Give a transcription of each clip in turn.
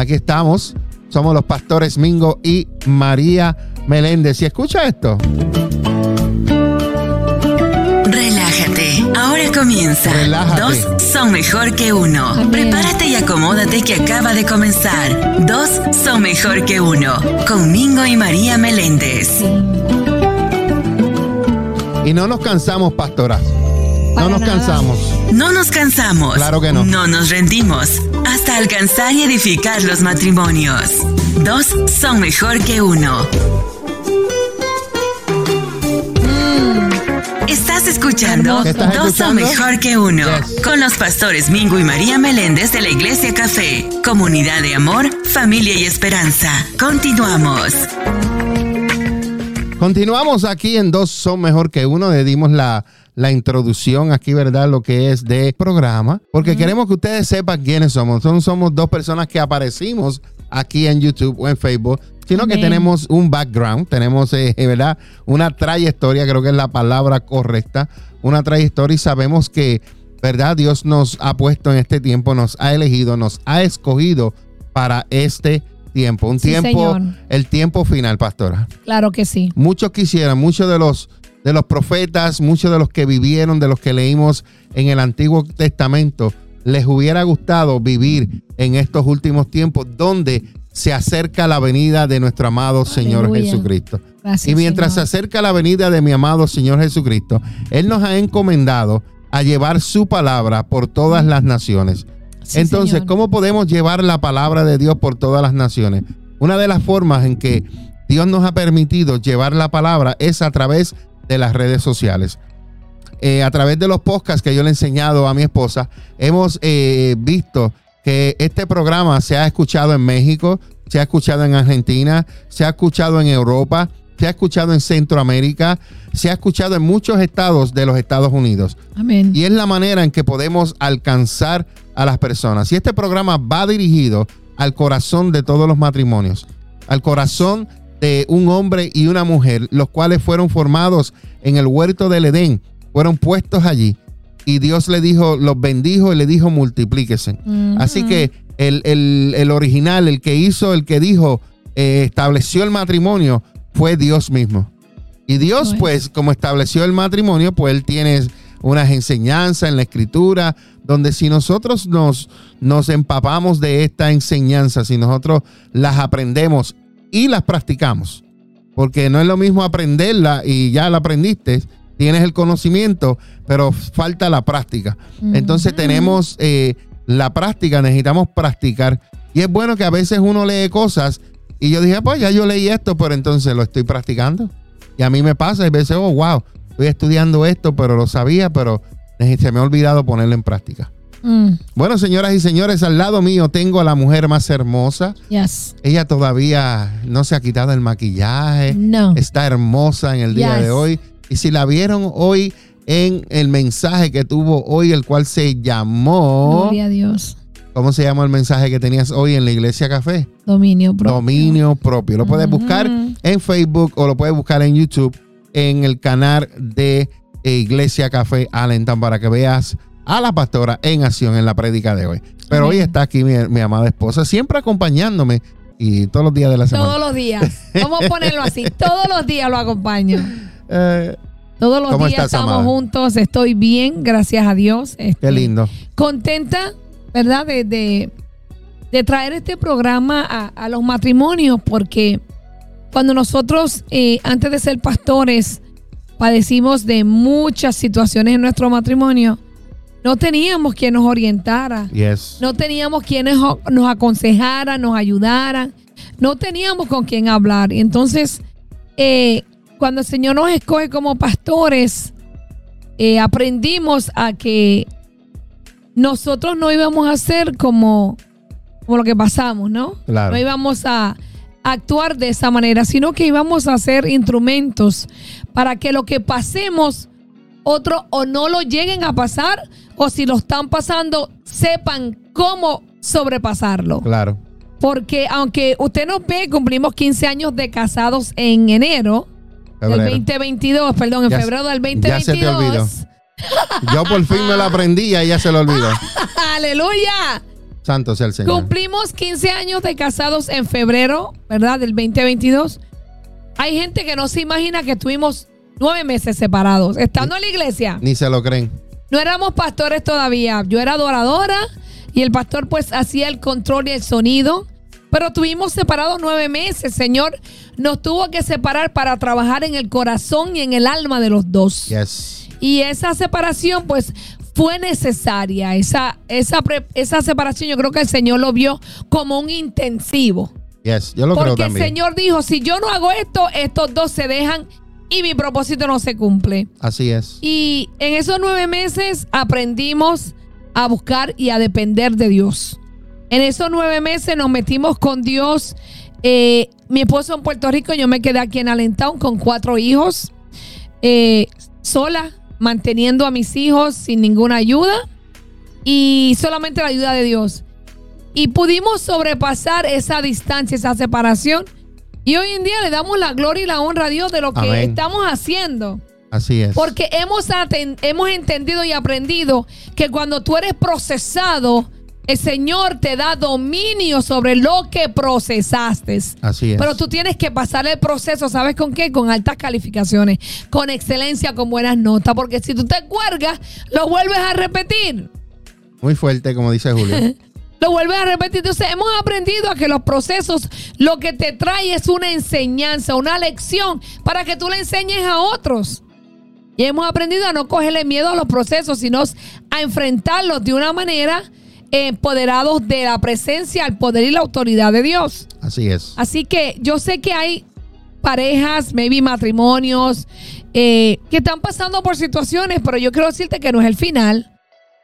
Aquí estamos. Somos los pastores Mingo y María Meléndez. ¿Y escucha esto? Relájate. Ahora comienza. Relájate. Dos son mejor que uno. Amén. Prepárate y acomódate que acaba de comenzar. Dos son mejor que uno. Con Mingo y María Meléndez. Y no nos cansamos, pastoras. No Para nos nada. cansamos. No nos cansamos. Claro que no. No nos rendimos. Alcanzar y edificar los matrimonios. Dos son mejor que uno. Estás escuchando ¿Qué estás Dos son mejor que uno. Yes. Con los pastores Mingo y María Meléndez de la Iglesia Café. Comunidad de amor, familia y esperanza. Continuamos. Continuamos aquí en Dos Son Mejor que Uno. Le dimos la, la introducción aquí, ¿verdad? Lo que es de programa. Porque queremos que ustedes sepan quiénes somos. Son, somos dos personas que aparecimos aquí en YouTube o en Facebook. Sino que tenemos un background, tenemos, eh, ¿verdad? Una trayectoria, creo que es la palabra correcta. Una trayectoria y sabemos que, ¿verdad? Dios nos ha puesto en este tiempo, nos ha elegido, nos ha escogido para este tiempo. Un Sí, tiempo, señor. el tiempo final, pastora. Claro que sí. Muchos quisieran, muchos de los de los profetas, muchos de los que vivieron, de los que leímos en el Antiguo Testamento, les hubiera gustado vivir en estos últimos tiempos donde se acerca la venida de nuestro amado Señor. Jesucristo. Gracias. Y mientras se acerca la venida de mi amado Señor Jesucristo, Él nos ha encomendado a llevar su palabra por todas las naciones. Sí, Entonces, señor. ¿cómo podemos llevar la palabra de Dios por todas las naciones? Una de las formas en que Dios nos ha permitido llevar la palabra es a través de las redes sociales. Eh, a través de los podcasts que yo le he enseñado a mi esposa, hemos eh, visto que este programa se ha escuchado en México, se ha escuchado en Argentina, se ha escuchado en Europa, se ha escuchado en Centroamérica, se ha escuchado en muchos estados de los Estados Unidos. Amén. Y es la manera en que podemos alcanzar a las personas. Y este programa va dirigido al corazón de todos los matrimonios, al corazón de un hombre y una mujer, los cuales fueron formados en el huerto del Edén, fueron puestos allí. Y Dios le dijo, los bendijo y le dijo, multiplíquese. Así que el, el- el original, el que hizo, el que dijo, eh, estableció el matrimonio, fue Dios mismo. Y Dios, Bueno. pues, como estableció el matrimonio, pues Él tiene unas enseñanzas en la escritura, donde si nosotros nos, nos empapamos de esta enseñanza, si nosotros las aprendemos y las practicamos, porque no es lo mismo aprenderla y ya la aprendiste, tienes el conocimiento, pero falta la práctica. Entonces tenemos eh, la práctica, necesitamos practicar. Y es bueno que a veces uno lee cosas y yo dije, pues ya yo leí esto, pero entonces lo estoy practicando. Y a mí me pasa, y veces, oh, wow, estoy estudiando esto, pero lo sabía, pero se me ha olvidado ponerlo en práctica. Mm, Bueno, señoras y señores, al lado mío tengo a la mujer más hermosa. yes. Ella todavía no se ha quitado el maquillaje. No. Está hermosa en el día Yes. de hoy. Y si la vieron hoy en el mensaje que tuvo hoy, el cual se llamó... Gloria a Dios. ¿Cómo se llama el mensaje que tenías hoy en la Iglesia Café? Dominio propio. Dominio propio. Lo puedes buscar en Facebook o lo puedes buscar en YouTube en el canal de Iglesia Café Allentown para que veas a la pastora en acción en la prédica de hoy. Pero hoy está aquí mi, mi amada esposa, siempre acompañándome y todos los días de la semana. Todos los días. Vamos a ponerlo así. Todos los días lo acompaño. Eh, Todos los ¿Cómo días estás, estamos amada? juntos. Estoy bien, gracias a Dios. qué Este, lindo. Contenta, ¿verdad? De, de- de traer este programa a, a los matrimonios, porque cuando nosotros, eh, antes de ser pastores, padecimos de muchas situaciones en nuestro matrimonio, no teníamos quien nos orientara. Yes. No teníamos quienes nos aconsejaran, nos ayudaran. No teníamos con quién hablar. Y entonces, eh, cuando el Señor nos escoge como pastores, eh, aprendimos a que nosotros no íbamos a ser como, como lo que pasamos, ¿no? Claro. No íbamos a actuar de esa manera, sino que íbamos a ser instrumentos para que lo que pasemos, otros o no lo lleguen a pasar, o si lo están pasando, sepan cómo sobrepasarlo. Claro. Porque aunque usted nos ve, cumplimos 15 años de casados en enero del Febrero. 2022, perdón, en Ya- febrero del ya se te 2022. Yo por fin me lo aprendí y a ella se lo olvidó. Aleluya. Santo sea el Señor. Cumplimos 15 años de casados en febrero, ¿verdad? Del 2022. Hay gente que no se imagina que estuvimos nueve meses separados, estando en la iglesia. Ni se lo creen. No éramos pastores todavía. Yo era adoradora y el pastor pues hacía el control y el sonido. Pero tuvimos separados nueve meses. Señor nos tuvo que separar para trabajar en el corazón y en el alma de los dos. Yes. Y esa separación, pues, fue necesaria. Esa, esa, pre- esa separación, yo creo que el Señor lo vio como un intensivo. Yes. Yo lo creo Porque el también. Señor dijo: si yo no hago esto, estos dos se dejan y mi propósito no se cumple. Así es. Y en esos nueve meses aprendimos a buscar y a depender de Dios. En esos nueve meses nos metimos con Dios. Eh, mi esposo en Puerto Rico, yo me quedé aquí en Allentown con cuatro hijos, eh, sola, manteniendo a mis hijos sin ninguna ayuda y solamente la ayuda de Dios. Y pudimos sobrepasar esa distancia, esa separación. Y hoy en día le damos la gloria y la honra a Dios de lo que Amén. estamos haciendo. Así es. Porque hemos, hemos entendido y aprendido que cuando tú eres procesado, el Señor te da dominio sobre lo que procesaste. Así es. Pero tú tienes que pasar el proceso, ¿sabes con qué? Con altas calificaciones, con excelencia, con buenas notas. Porque si tú te cuelgas, lo vuelves a repetir. Muy fuerte, como dice Julio. Lo vuelves a repetir. Entonces hemos aprendido a que los procesos lo que te trae es una enseñanza, una lección para que tú le enseñes a otros. Y hemos aprendido a no cogerle miedo a los procesos, sino a enfrentarlos de una manera eh, empoderados de la presencia, el poder y la autoridad de Dios. Así es. Así que yo sé que hay parejas, maybe matrimonios, eh, que están pasando por situaciones, pero yo quiero decirte que no es el final.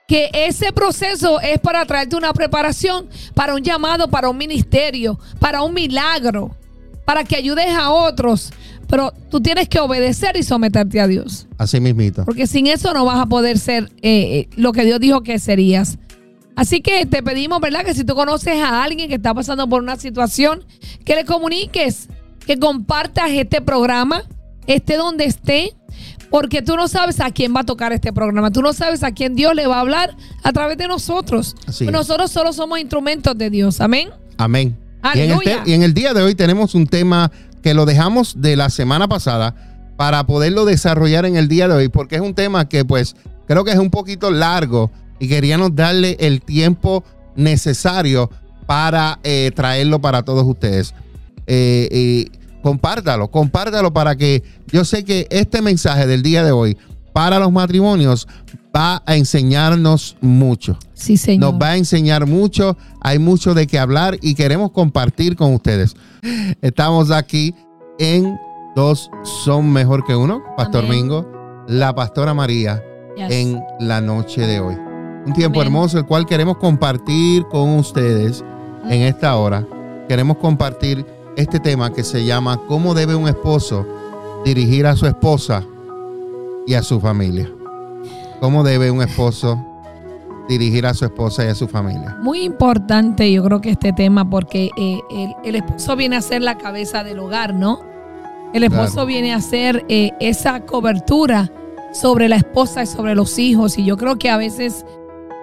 Que ese proceso es para traerte una preparación para un llamado, para un ministerio, para un milagro, para que ayudes a otros. Pero tú tienes que obedecer y someterte a Dios. Así mismito. Porque sin eso no vas a poder ser eh, eh, lo que Dios dijo que serías. Así que te pedimos, ¿verdad? Que si tú conoces a alguien que está pasando por una situación, que le comuniques, que compartas este programa, esté donde esté, porque tú no sabes a quién va a tocar este programa, tú no sabes a quién Dios le va a hablar a través de nosotros. Nosotros solo somos instrumentos de Dios, amén. Amén. Y en, el Aleluya. te- y en el día de hoy tenemos un tema que lo dejamos de la semana pasada para poderlo desarrollar en el día de hoy, porque es un tema que pues creo que es un poquito largo y queríamos darle el tiempo necesario para eh, traerlo para todos ustedes. Eh, y compártalo, compártalo para que yo sé que este mensaje del día de hoy para los matrimonios va a enseñarnos mucho Sí, Señor. nos va a enseñar mucho, hay mucho de qué hablar y queremos compartir con ustedes. Estamos aquí en Dos Son Mejor que Uno, Pastor Amén. Mingo, la Pastora María, Yes. en la noche de hoy. Un tiempo Amén. hermoso el cual queremos compartir con ustedes en esta hora. Queremos compartir este tema que se llama ¿Cómo debe un esposo dirigir a su esposa y a su familia? ¿Cómo debe un esposo dirigir a su esposa y a su familia? Muy importante, yo creo que este tema, porque eh, el, el esposo viene a ser la cabeza del hogar, ¿no? El esposo Claro. viene a ser eh, esa cobertura sobre la esposa y sobre los hijos. Y yo creo que a veces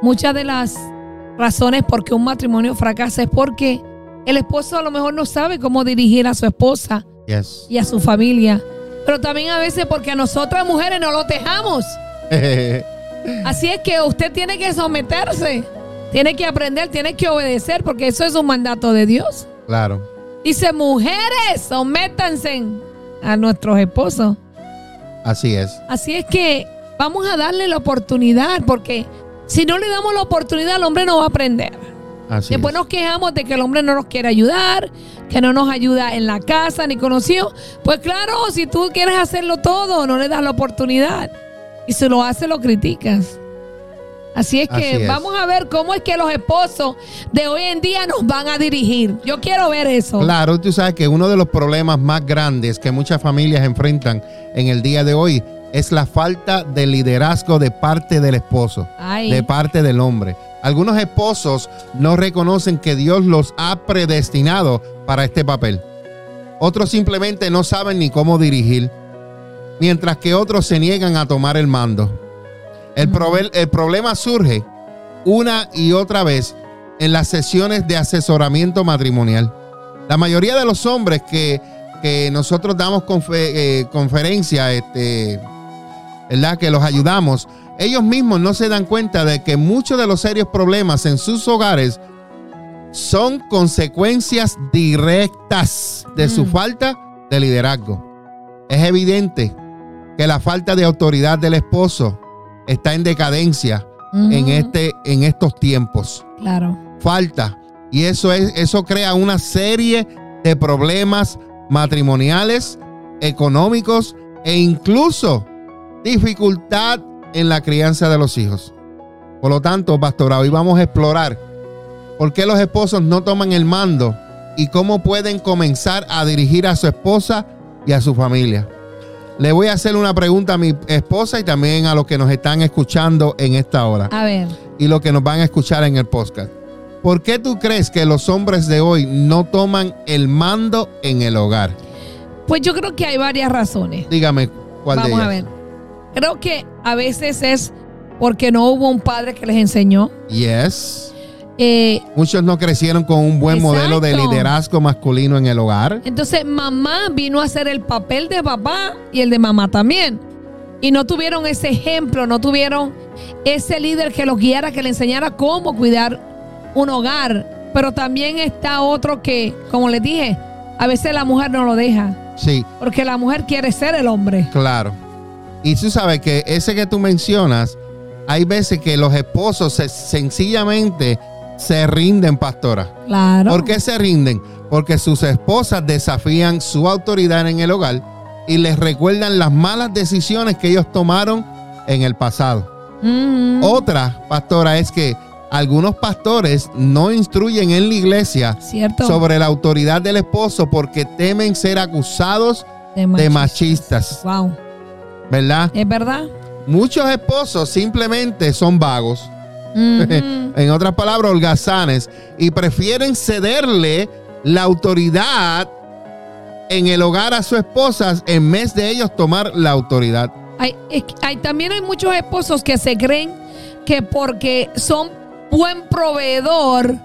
muchas de las razones por qué un matrimonio fracasa es porque el esposo a lo mejor no sabe cómo dirigir a su esposa Yes. y a su familia. Pero también a veces porque a nosotras mujeres no lo dejamos. Así es que usted tiene que someterse, tiene que aprender, tiene que obedecer, porque eso es un mandato de Dios. claro. Dice, mujeres, sométanse a nuestros esposos. Así es. Así es que vamos a darle la oportunidad, porque si no le damos la oportunidad, el hombre no va a aprender. Así Después es. nos quejamos de que el hombre no nos quiere ayudar, que no nos ayuda en la casa ni conocido. Pues claro, si tú quieres hacerlo todo, no le das la oportunidad. Y si lo hace, lo criticas. Así es que Así es. vamos a ver cómo es que los esposos de hoy en día nos van a dirigir. Yo quiero ver eso. Claro, tú sabes que uno de los problemas más grandes que muchas familias enfrentan en el día de hoy es la falta de liderazgo de parte del esposo, Ay. de parte del hombre. Algunos esposos no reconocen que Dios los ha predestinado para este papel. Otros simplemente no saben ni cómo dirigir, mientras que otros se niegan a tomar el mando. El, problema surge una y otra vez en las sesiones de asesoramiento matrimonial. La mayoría de los hombres que, que nosotros damos eh, conferencia, este, ¿verdad? Que los ayudamos, ellos mismos no se dan cuenta de que muchos de los serios problemas en sus hogares son consecuencias directas de su Mm. falta de liderazgo. Es evidente que la falta de autoridad del esposo está en decadencia en, este, en estos tiempos. Claro. Falta. Y eso, es, eso crea una serie de problemas matrimoniales, económicos e incluso dificultad en la crianza de los hijos. Por lo tanto, pastor, hoy vamos a explorar por qué los esposos no toman el mando y cómo pueden comenzar a dirigir a su esposa y a su familia. Le voy a hacer una pregunta a mi esposa y también a los que nos están escuchando en esta hora A ver. y los que nos van a escuchar en el podcast. ¿Por qué tú crees que los hombres de hoy no toman el mando en el hogar? Pues yo creo que hay varias razones. Dígame cuál de Vamos ellas. a ver. Creo que a veces es porque no hubo un padre que les enseñó. Yes. Eh, Muchos no crecieron con un buen modelo de liderazgo masculino en el hogar. entonces mamá vino a hacer el papel de papá y el de mamá también. Y no tuvieron ese ejemplo, no tuvieron ese líder que los guiara, que le enseñara cómo cuidar un hogar. Pero también está otro que, como les dije, a veces la mujer no lo deja. Sí, Porque la mujer quiere ser el hombre. claro. Y tú sabes que ese que tú mencionas, hay veces que los esposos se- sencillamente se rinden, pastora. Claro. ¿Por qué se rinden? Porque sus esposas desafían su autoridad en el hogar y les recuerdan las malas decisiones que ellos tomaron en el pasado. Ujú. Otra, pastora, es que algunos pastores no instruyen en la iglesia Cierto. sobre la autoridad del esposo porque temen ser acusados de machistas, Wow. ¿Verdad? ¿Es verdad? Muchos esposos simplemente son vagos, en otras palabras, holgazanes, y prefieren cederle la autoridad en el hogar a sus esposas en vez de ellos tomar la autoridad. Hay- también hay muchos esposos que se creen que porque son buen proveedor,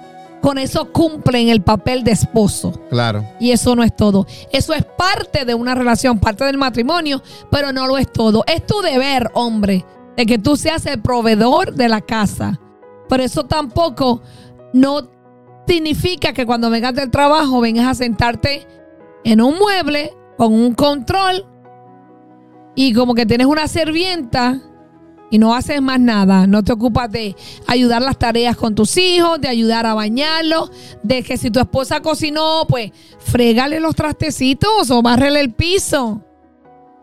con eso cumplen el papel de esposo. Claro, Y eso no es todo. Eso es parte de una relación, parte del matrimonio, pero no lo es todo. Es tu deber, hombre, de que tú seas el proveedor de la casa. Pero eso tampoco no significa que cuando vengas del trabajo vengas a sentarte en un mueble con un control y como que tienes una sirvienta y no haces más nada. No te ocupas de ayudar las tareas con tus hijos, de ayudar a bañarlos, de que si tu esposa cocinó, pues fregale los trastecitos o bárrele el piso.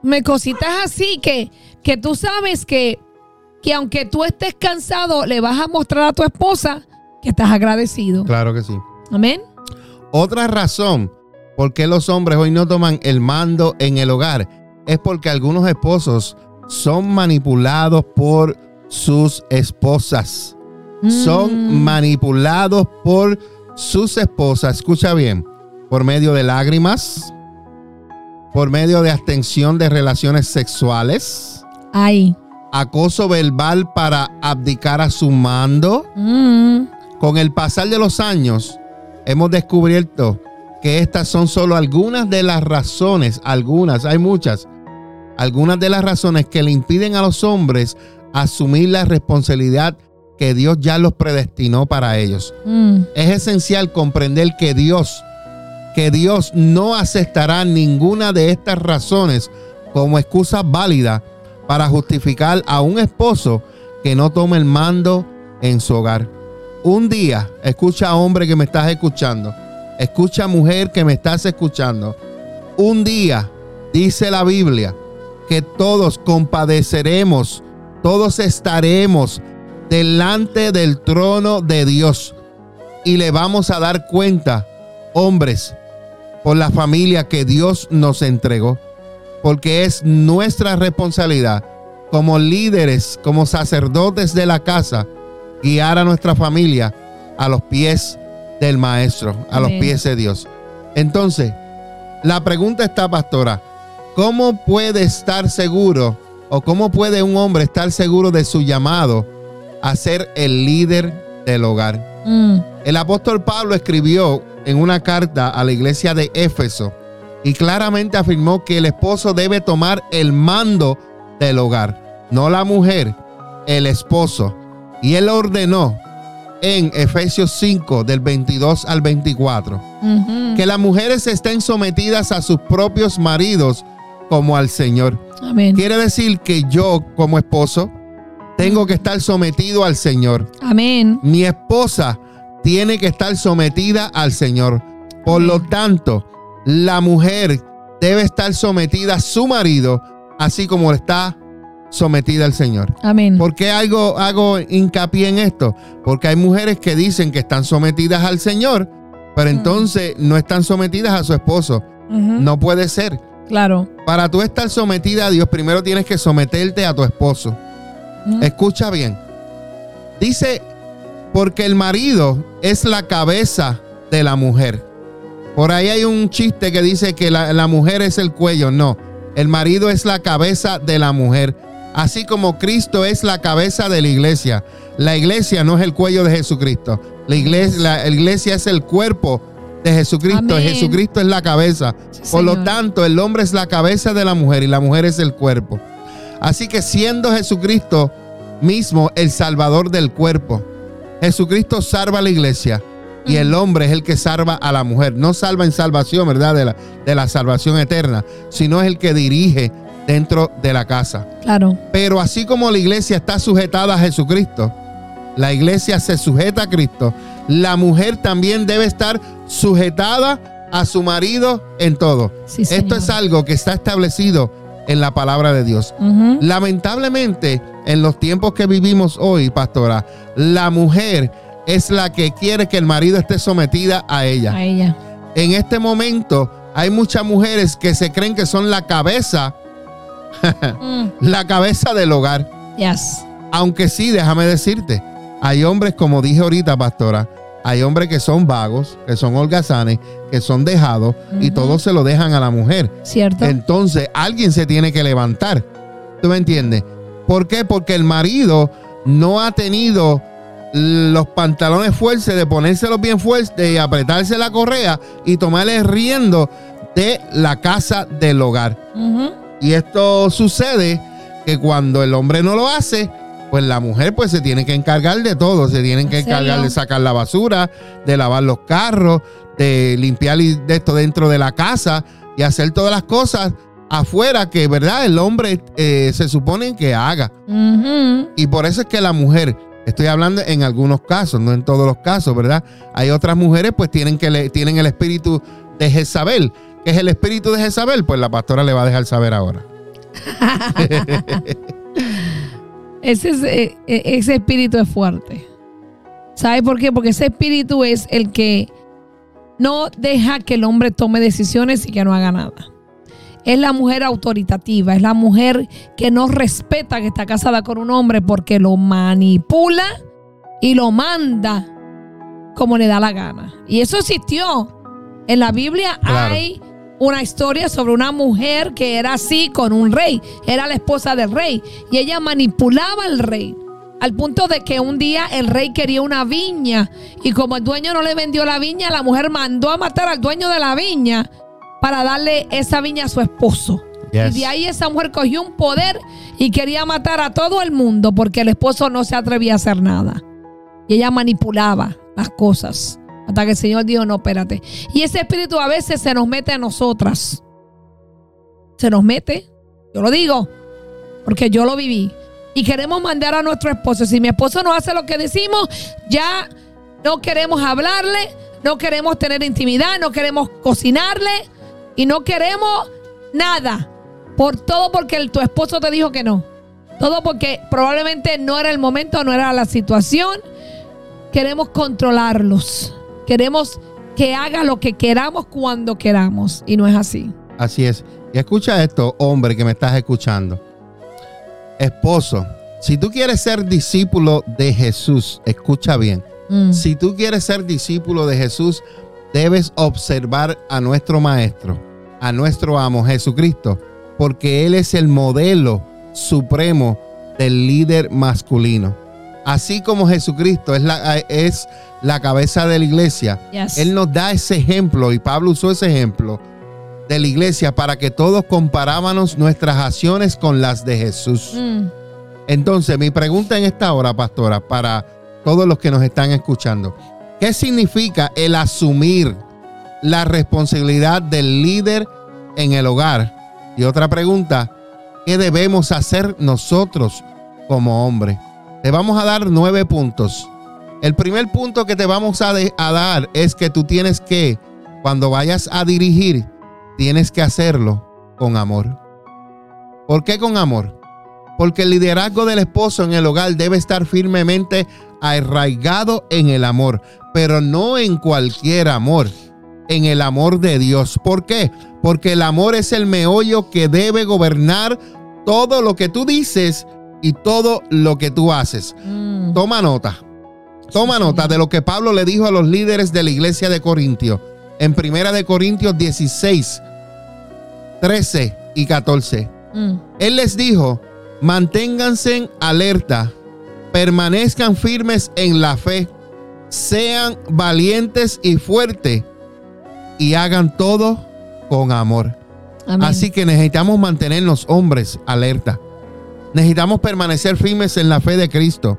Me cositas así que, que tú sabes que, que aunque tú estés cansado, le vas a mostrar a tu esposa que estás agradecido. claro que sí. Amén. Otra razón por qué los hombres hoy no toman el mando en el hogar es porque algunos esposos son manipulados por sus esposas. Son Mm. manipulados por sus esposas. Escucha bien. Por medio de lágrimas, por medio de abstención de relaciones sexuales, Ay. acoso verbal para abdicar a su mando. Mm. Con el pasar de los años, hemos descubierto que estas son solo algunas de las razones, algunas, hay muchas, algunas de las razones que le impiden a los hombres asumir la responsabilidad que Dios ya los predestinó para ellos. Mm. Es esencial comprender que Dios, que Dios no aceptará ninguna de estas razones como excusa válida para justificar a un esposo que no tome el mando en su hogar. Un día, escucha hombre que me estás escuchando, escucha mujer que me estás escuchando. Un día, dice la Biblia, que todos compadeceremos, todos estaremos delante del trono de Dios y le vamos a dar cuenta, hombres, por la familia que Dios nos entregó, porque es nuestra responsabilidad como líderes, como sacerdotes de la casa, guiar a nuestra familia a los pies del Maestro, a los pies de Dios. Entonces, la pregunta está, pastora, ¿cómo puede estar seguro o cómo puede un hombre estar seguro de su llamado a ser el líder del hogar. Mm. El apóstol Pablo escribió en una carta a la iglesia de Éfeso y claramente afirmó que el esposo debe tomar el mando del hogar, no la mujer, el esposo. Y él ordenó en Efesios 5 del 22 al 24 Ujú. que las mujeres estén sometidas a sus propios maridos como al Señor. Amén. Quiere decir que yo como esposo tengo que estar sometido al Señor. Amén. Mi esposa tiene que estar sometida al Señor. Por lo tanto, la mujer debe estar sometida a su marido, así como está sometida al Señor. Amén. ¿Por qué hago, hago hincapié en esto? Porque hay mujeres que dicen que están sometidas al Señor, pero entonces no están sometidas a su esposo. No puede ser. Claro. Para tú estar sometida a Dios, primero tienes que someterte a tu esposo. Escucha bien. Dice, porque el marido es la cabeza de la mujer. Por ahí hay un chiste que dice que la, la mujer es el cuello. No, el marido es la cabeza de la mujer. Así como Cristo es la cabeza de la iglesia. La iglesia no es el cuello de Jesucristo. La iglesia, la iglesia es el cuerpo de Jesucristo. Amén. Jesucristo es la cabeza. Sí, Por lo tanto, el hombre es la cabeza de la mujer y la mujer es el cuerpo. Así que siendo Jesucristo mismo el salvador del cuerpo, Jesucristo salva a la iglesia y el hombre es el que salva a la mujer. No salva en salvación, ¿verdad? De la, de la salvación eterna, sino es el que dirige dentro de la casa. Claro. Pero así como la iglesia está sujetada a Jesucristo, la iglesia se sujeta a Cristo, la mujer también debe estar sujetada a su marido en todo. Sí, Esto es algo que está establecido en la palabra de Dios. Lamentablemente, en los tiempos que vivimos hoy, pastora, la mujer es la que quiere que el marido esté sometida a ella. A ella. En este momento hay muchas mujeres que se creen que son la cabeza, Mm. la cabeza del hogar. Yes. Aunque sí, déjame decirte, hay hombres, como dije ahorita, pastora, hay hombres que son vagos, que son holgazanes, que son dejados y todos se lo dejan a la mujer. ¿Cierto? Entonces alguien se tiene que levantar. ¿Tú me entiendes? ¿Por qué? Porque el marido no ha tenido los pantalones fuertes de ponérselos bien fuertes y apretarse la correa y tomarle riendo de la casa del hogar. Y esto sucede que cuando el hombre no lo hace, pues la mujer pues se tiene que encargar de todo, se tienen que encargar de sacar la basura, de lavar los carros, de limpiar de esto dentro de la casa y hacer todas las cosas afuera que, ¿verdad? El hombre eh, se supone que haga. Y por eso es que la mujer, estoy hablando en algunos casos, no en todos los casos, ¿verdad? Hay otras mujeres pues tienen, que le, tienen el espíritu de Jezabel. ¿Qué es el espíritu de Jezabel? Pues la pastora le va a dejar saber ahora. Ese, es, eh, eh, ese espíritu es fuerte. ¿Sabe por qué? Porque ese espíritu es el que no deja que el hombre tome decisiones y que no haga nada. Es la mujer autoritativa, es la mujer que no respeta que está casada con un hombre porque lo manipula y lo manda como le da la gana. Y eso existió. En la Biblia Claro. hay una historia sobre una mujer que era así con un rey. Era la esposa del rey. Y ella manipulaba al rey. Al punto de que un día el rey quería una viña. Y como el dueño no le vendió la viña, la mujer mandó a matar al dueño de la viña para darle esa viña a su esposo. Yes. Y de ahí esa mujer cogió un poder y quería matar a todo el mundo porque el esposo no se atrevía a hacer nada. Y ella manipulaba las cosas. Hasta que el Señor dijo, no, espérate. Y ese espíritu a veces se nos mete a nosotras. Se nos mete. Yo lo digo. Porque yo lo viví. Y queremos mandar a nuestro esposo. Si mi esposo no hace lo que decimos, ya no queremos hablarle, no queremos tener intimidad, no queremos cocinarle y no queremos nada. Por todo porque tu esposo te dijo que no. Todo porque probablemente no era el momento, no era la situación. Queremos controlarlos. Queremos que haga lo que queramos cuando queramos. Y no es así. Así es. Y escucha esto, hombre que me estás escuchando. Esposo, si tú quieres ser discípulo de Jesús, escucha bien. Mm. Si tú quieres ser discípulo de Jesús, debes observar a nuestro Maestro, a nuestro amo Jesucristo, porque Él es el modelo supremo del líder masculino. Así como Jesucristo es la, es la cabeza de la iglesia, Yes. Él nos da ese ejemplo y Pablo usó ese ejemplo de la iglesia para que todos comparábamos nuestras acciones con las de Jesús. Mm, Entonces, mi pregunta en esta hora, pastora, para todos los que nos están escuchando, ¿qué significa el asumir la responsabilidad del líder en el hogar? Y otra pregunta, ¿qué debemos hacer nosotros como hombres? Te vamos a dar nueve puntos. El primer punto que te vamos a, a dar es que tú tienes que, cuando vayas a dirigir, tienes que hacerlo con amor. ¿Por qué con amor? Porque el liderazgo del esposo en el hogar debe estar firmemente arraigado en el amor, pero no en cualquier amor, en el amor de Dios. ¿Por qué? Porque el amor es el meollo que debe gobernar todo lo que tú dices y todo lo que tú haces. mm. Toma nota. Toma nota de lo que Pablo le dijo a los líderes de la iglesia de Corintio. En Primera de Corintios 16, 13 y 14. Mm. Él les dijo, manténganse en alerta, permanezcan firmes en la fe, sean valientes y fuertes y hagan todo con amor. Amén. Así que necesitamos mantenernos hombres alerta. Necesitamos permanecer firmes en la fe de Cristo.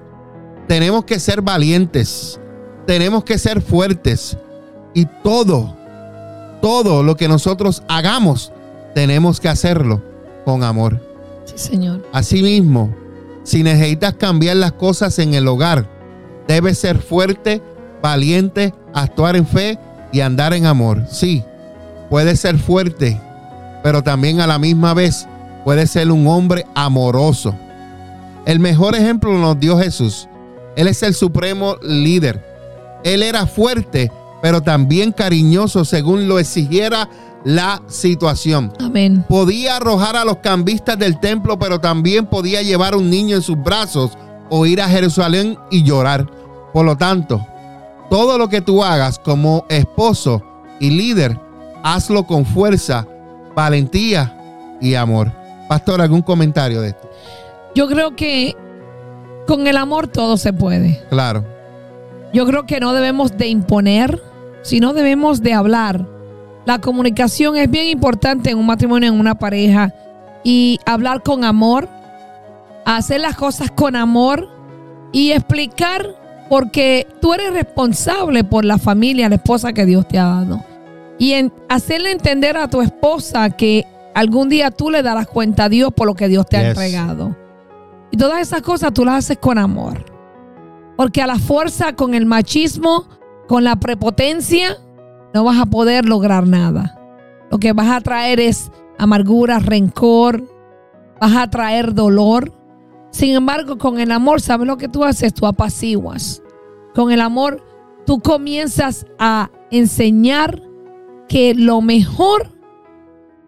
Tenemos que ser valientes. Tenemos que ser fuertes. Y todo, todo lo que nosotros hagamos, tenemos que hacerlo con amor. Sí, Señor. Asimismo, si necesitas cambiar las cosas en el hogar, debes ser fuerte, valiente, actuar en fe y andar en amor. Sí, puedes ser fuerte, pero también a la misma vez puedes ser un hombre amoroso. El mejor ejemplo nos dio Jesús. Él es el supremo líder. Él era fuerte, pero también cariñoso según lo exigiera la situación Amén. podía arrojar a los cambistas del templo, pero también podía llevar un niño en sus brazos o ir a Jerusalén y llorar. Por lo tanto, todo lo que tú hagas como esposo y líder, hazlo con fuerza, valentía y amor. Pastor, ¿algún comentario de esto? Yo creo que con el amor todo se puede. Claro, Yo creo que no debemos de imponer, sino debemos de hablar. La comunicación es bien importante en un matrimonio, en una pareja. Y hablar con amor, hacer las cosas con amor y explicar porque tú eres responsable por la familia, la esposa que Dios te ha dado. Y en hacerle entender a tu esposa que algún día tú le darás cuenta a Dios por lo que Dios te ha entregado. Y todas esas cosas tú las haces con amor. Porque a la fuerza, con el machismo, con la prepotencia, no vas a poder lograr nada. Lo que vas a traer es amargura, rencor, vas a traer dolor. Sin embargo, con el amor, ¿sabes lo que tú haces? Tú apaciguas. Con el amor, tú comienzas a enseñar que lo mejor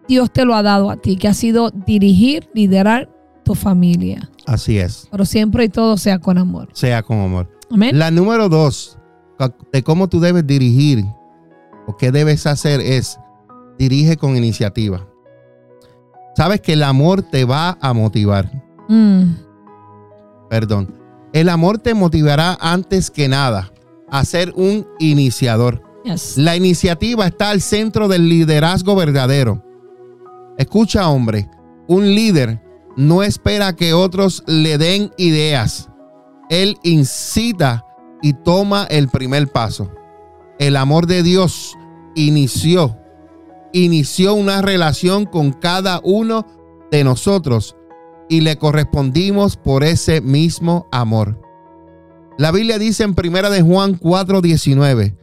Dios te lo ha dado a ti, que ha sido dirigir, liderar tu familia. así es. Pero siempre y todo sea con amor. Sea con amor. Amén. La número dos de cómo tú debes dirigir o qué debes hacer es dirige con iniciativa. Sabes que el amor te va a motivar. Mm, Perdón. El amor te motivará antes que nada a ser un iniciador. yes. La iniciativa está al centro del liderazgo verdadero. Escucha, hombre, un líder no espera que otros le den ideas. Él incita y toma el primer paso. El amor de Dios inició, inició una relación con cada uno de nosotros y le correspondimos por ese mismo amor. La Biblia dice en primera de Juan 4:19,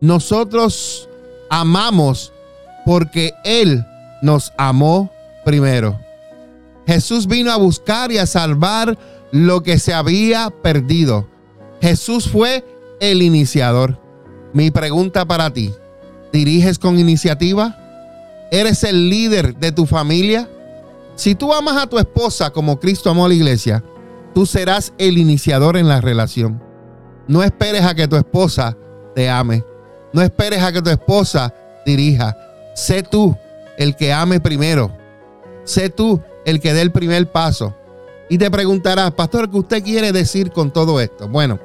nosotros amamos porque Él nos amó primero. Jesús vino a buscar y a salvar lo que se había perdido. Jesús fue el iniciador. Mi pregunta para ti, ¿diriges con iniciativa? ¿Eres el líder de tu familia? Si tú amas a tu esposa como Cristo amó a la iglesia, tú serás el iniciador en la relación. No esperes a que tu esposa te ame. No esperes a que tu esposa dirija. Sé tú el que ame primero. Sé tú el que dé el primer paso. Y te preguntarás, pastor, ¿qué usted quiere decir con todo esto? Bueno,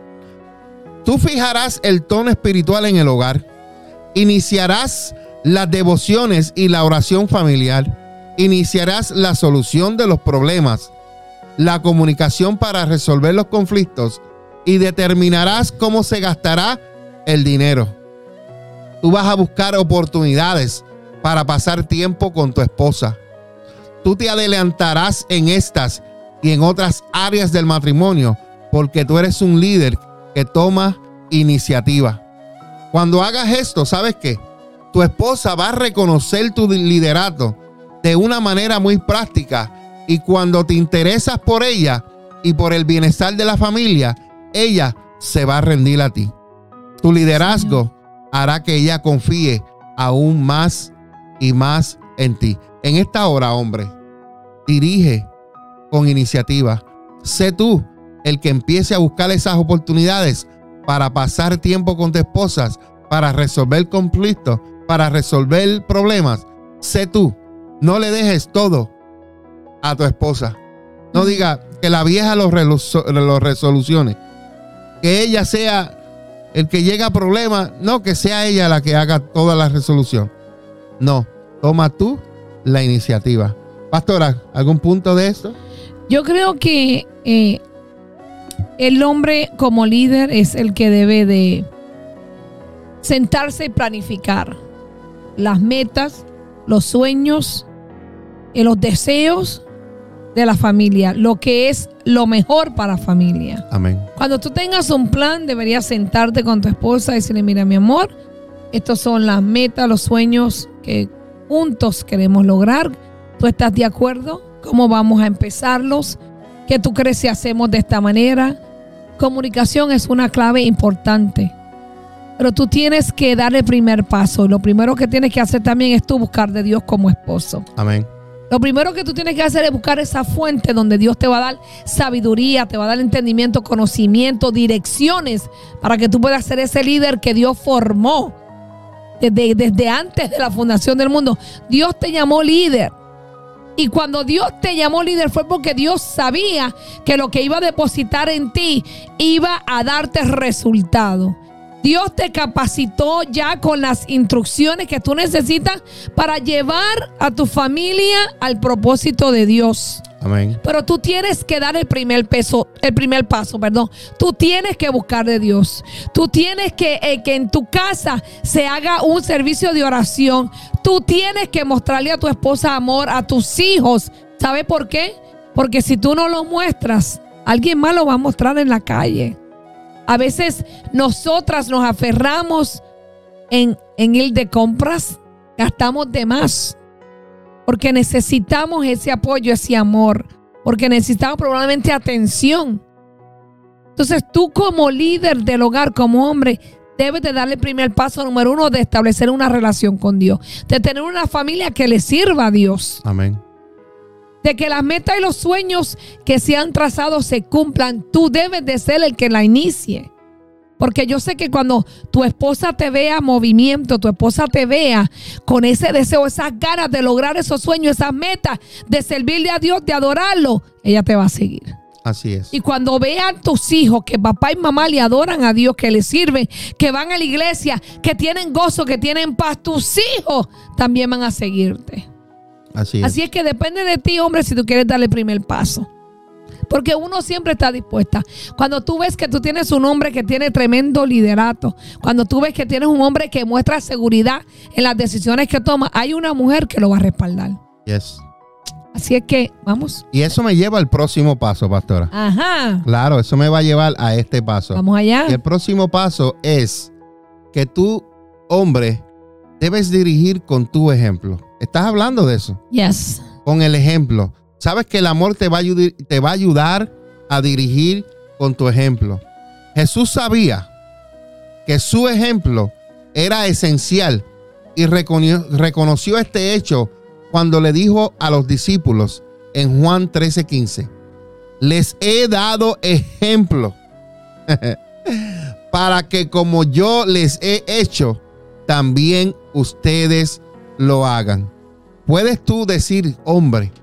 tú fijarás el tono espiritual en el hogar, iniciarás las devociones y la oración familiar, iniciarás la solución de los problemas, la comunicación para resolver los conflictos y determinarás cómo se gastará el dinero. Tú vas a buscar oportunidades para pasar tiempo con tu esposa. Tú te adelantarás en estas y en otras áreas del matrimonio porque tú eres un líder que toma iniciativa. Cuando hagas esto, ¿sabes qué? Tu esposa va a reconocer tu liderato de una manera muy práctica y cuando te interesas por ella y por el bienestar de la familia, ella se va a rendir a ti. Tu liderazgo hará que ella confíe aún más y más en ti. En esta hora, hombre, dirige con iniciativa. Sé tú el que empiece a buscar esas oportunidades para pasar tiempo con tu esposas, para resolver conflictos, para resolver problemas. Sé tú. No le dejes todo a tu esposa. No diga que la vieja lo, lo resolucione. Que ella sea el que llega a problemas. No, que sea ella la que haga toda la resolución. No, toma tú la iniciativa. Pastora, ¿algún punto de esto? Yo creo que eh, el hombre como líder es el que debe de sentarse y planificar las metas, los sueños, y los deseos de la familia, lo que es lo mejor para la familia. Amén. Cuando tú tengas un plan, deberías sentarte con tu esposa y decirle, mira mi amor, estos son las metas, los sueños que juntos queremos lograr. ¿Tú estás de acuerdo? cómo vamos a empezarlos, qué tú crees si hacemos de esta manera. Comunicación es una clave importante. Pero tú tienes que dar el primer paso. Lo primero que tienes que hacer también es tú buscar de Dios como esposo. Amén. Lo primero que tú tienes que hacer es buscar esa fuente donde Dios te va a dar sabiduría, te va a dar entendimiento, conocimiento, direcciones para que tú puedas ser ese líder que Dios formó desde, antes de la fundación del mundo. Dios te llamó líder. Y cuando Dios te llamó líder fue porque Dios sabía que lo que iba a depositar en ti iba a darte resultado. Dios te capacitó ya con las instrucciones que tú necesitas para llevar a tu familia al propósito de Dios. Pero tú tienes que dar el primer peso, el primer paso, perdón. Tú tienes que buscar de Dios. Tú tienes que eh, que en tu casa se haga un servicio de oración. Tú tienes que mostrarle a tu esposa amor, a tus hijos. ¿Sabe por qué? Porque si tú no lo muestras, alguien más lo va a mostrar en la calle. A veces nosotras nos aferramos en, en el de compras, gastamos de más porque necesitamos ese apoyo, ese amor, porque necesitamos probablemente atención. Entonces tú como líder del hogar, como hombre, debes de darle el primer paso número uno de establecer una relación con Dios, de tener una familia que le sirva a Dios. Amén. De que las metas y los sueños que se han trazado se cumplan. Tú debes de ser el que la inicie. Porque yo sé que cuando tu esposa te vea movimiento, tu esposa te vea con ese deseo, esas ganas de lograr esos sueños, esas metas, de servirle a Dios, de adorarlo, ella te va a seguir. Así es. Y cuando vean tus hijos que papá y mamá le adoran a Dios, que le sirven, que van a la iglesia, que tienen gozo, que tienen paz, tus hijos también van a seguirte. Así es. Así es que depende de ti, hombre, si tú quieres darle el primer paso. Porque uno siempre está dispuesta. Cuando tú ves que tú tienes un hombre que tiene tremendo liderato, cuando tú ves que tienes un hombre que muestra seguridad en las decisiones que toma, hay una mujer que lo va a respaldar. Yes. Así es que, vamos. Y eso me lleva al próximo paso, pastora. Ajá. Claro, eso me va a llevar a este paso. Vamos allá. Y el próximo paso es que tú, hombre, debes dirigir con tu ejemplo. ¿Estás hablando de eso? Yes. Con el ejemplo. Sabes que el amor te va, a ayudar, a dirigir con tu ejemplo. Jesús sabía que su ejemplo era esencial y reconoció este hecho cuando le dijo a los discípulos en Juan 13:15, les he dado ejemplo para que como yo les he hecho, también ustedes lo hagan. ¿Puedes tú decir, hombre,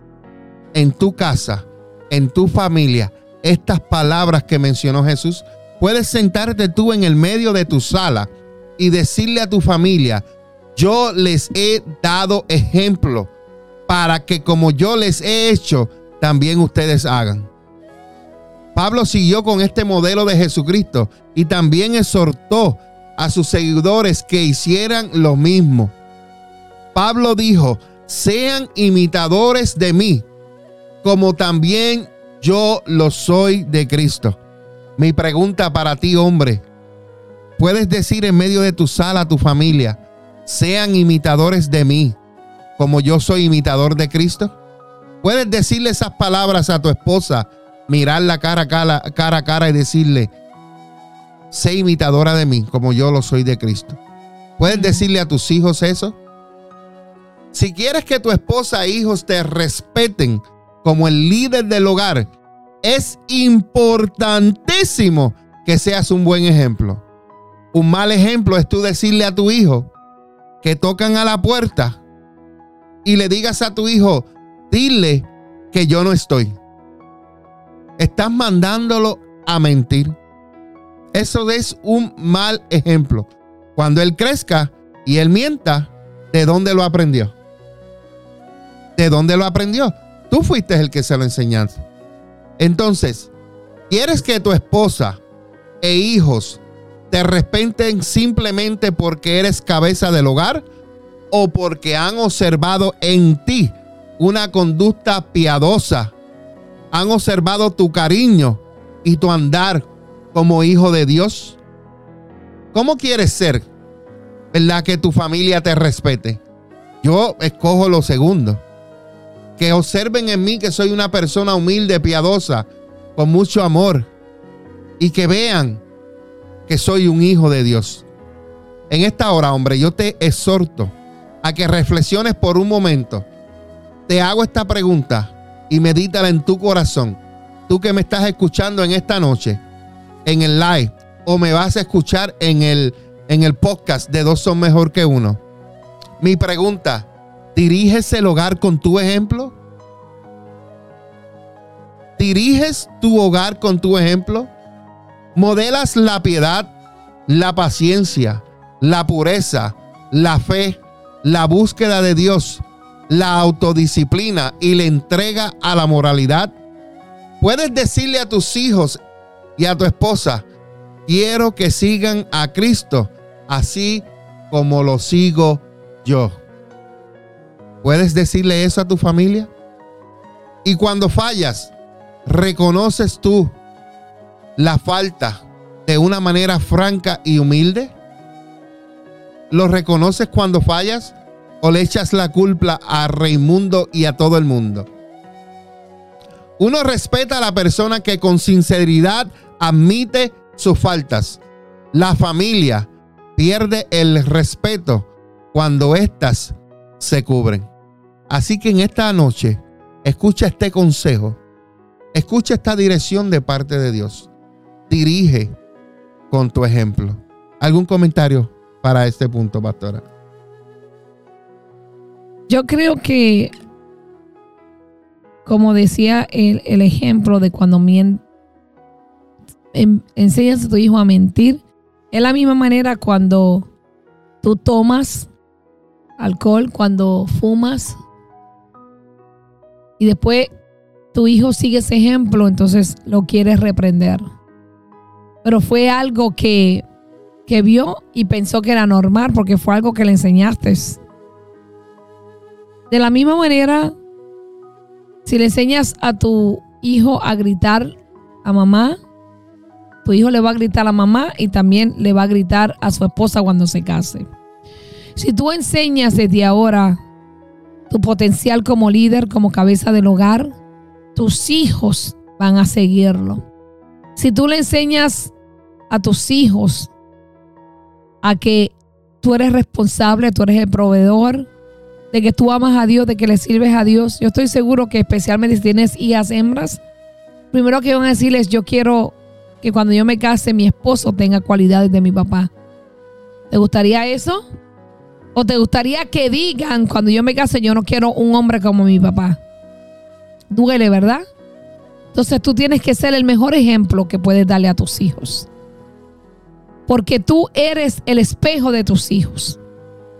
en tu casa, en tu familia estas palabras que mencionó Jesús? Puedes sentarte tú en el medio de tu sala y decirle a tu familia, yo les he dado ejemplo para que como yo les he hecho, también ustedes hagan. Pablo siguió con este modelo de Jesucristo y también exhortó a sus seguidores que hicieran lo mismo. Pablo dijo, sean imitadores de mí, como también yo lo soy de Cristo. Mi pregunta para ti, hombre, puedes decir en medio de tu sala a tu familia, sean imitadores de mí, como yo soy imitador de Cristo. Puedes decirle esas palabras a tu esposa, mirarla cara a cara, cara cara y decirle, sé imitadora de mí, como yo lo soy de Cristo. ¿Puedes decirle a tus hijos eso? Si quieres que tu esposa e hijos te respeten como el líder del hogar, es importantísimo que seas un buen ejemplo. Un mal ejemplo es tú decirle a tu hijo que tocan a la puerta y le digas a tu hijo, dile que yo no estoy. Estás mandándolo a mentir. Eso es un mal ejemplo. Cuando él crezca y él mienta, ¿de dónde lo aprendió? ¿De dónde lo aprendió? Tú fuiste el que se lo enseñaste. Entonces, ¿quieres que tu esposa e hijos te respeten simplemente porque eres cabeza del hogar o porque han observado en ti una conducta piadosa? ¿Han observado tu cariño y tu andar como hijo de Dios? ¿Cómo quieres ser? ¿Verdad que tu familia te respete? Yo escojo lo segundo que observen en mí que soy una persona humilde, piadosa, con mucho amor, y que vean que soy un hijo de Dios. En esta hora, hombre, yo te exhorto a que reflexiones por un momento. Te hago esta pregunta y medítala en tu corazón. Tú que me estás escuchando en esta noche, en el live, o me vas a escuchar en el, en el podcast de Dos son mejor que uno. Mi pregunta, ¿Diriges el hogar con tu ejemplo? ¿Diriges tu hogar con tu ejemplo? ¿Modelas la piedad, la paciencia, la pureza, la fe, la búsqueda de Dios, la autodisciplina y la entrega a la moralidad? Puedes decirle a tus hijos y a tu esposa, quiero que sigan a Cristo así como lo sigo yo. ¿Puedes decirle eso a tu familia? Y cuando fallas, ¿reconoces tú la falta de una manera franca y humilde? ¿Lo reconoces cuando fallas o le echas la culpa a Raimundo y a todo el mundo? Uno respeta a la persona que con sinceridad admite sus faltas. La familia pierde el respeto cuando éstas se cubren. Así que en esta noche, escucha este consejo, escucha esta dirección de parte de Dios. Dirige con tu ejemplo. ¿Algún comentario para este punto, pastora? Yo creo que, como decía el, ejemplo de cuando enseñas a tu hijo a mentir, es la misma manera cuando tú tomas alcohol, cuando fumas, y después tu hijo sigue ese ejemplo, entonces lo quieres reprender. Pero fue algo que, que vio y pensó que era normal porque fue algo que le enseñaste. De la misma manera, si le enseñas a tu hijo a gritar a mamá, tu hijo le va a gritar a mamá y también le va a gritar a su esposa cuando se case. Si tú enseñas desde ahora tu potencial como líder, como cabeza del hogar, tus hijos van a seguirlo. Si tú le enseñas a tus hijos a que tú eres responsable, tú eres el proveedor, de que tú amas a Dios, de que le sirves a Dios, yo estoy seguro que especialmente si tienes hijas hembras, primero que van a decirles, yo quiero que cuando yo me case mi esposo tenga cualidades de mi papá. ¿Te gustaría eso? ¿O te gustaría que digan cuando yo me case, yo no quiero un hombre como mi papá? Duele, ¿verdad? Entonces tú tienes que ser el mejor ejemplo que puedes darle a tus hijos. Porque tú eres el espejo de tus hijos.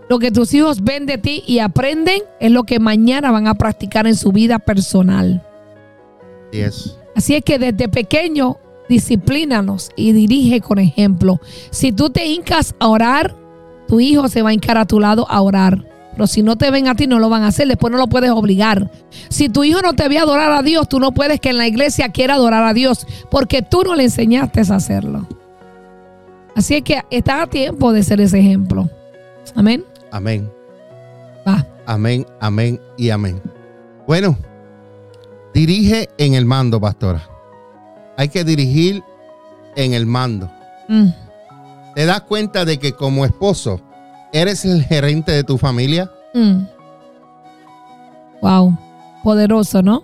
Lo que tus hijos ven de ti y aprenden es lo que mañana van a practicar en su vida personal. Yes. Así es que desde pequeño disciplínanos y dirige con ejemplo. Si tú te hincas a orar, tu hijo se va a hincar a tu lado a orar. Pero si no te ven a ti, no lo van a hacer. Después no lo puedes obligar. Si tu hijo no te ve adorar a Dios, tú no puedes que en la iglesia quiera adorar a Dios. Porque tú no le enseñaste a hacerlo. Así es que está a tiempo de ser ese ejemplo. Amén. Amén. Va. Amén, amén y amén. Bueno, dirige en el mando, pastora. Hay que dirigir en el mando. Mm. ¿Te das cuenta de que como esposo eres el gerente de tu familia? Mm. Wow, poderoso, ¿no?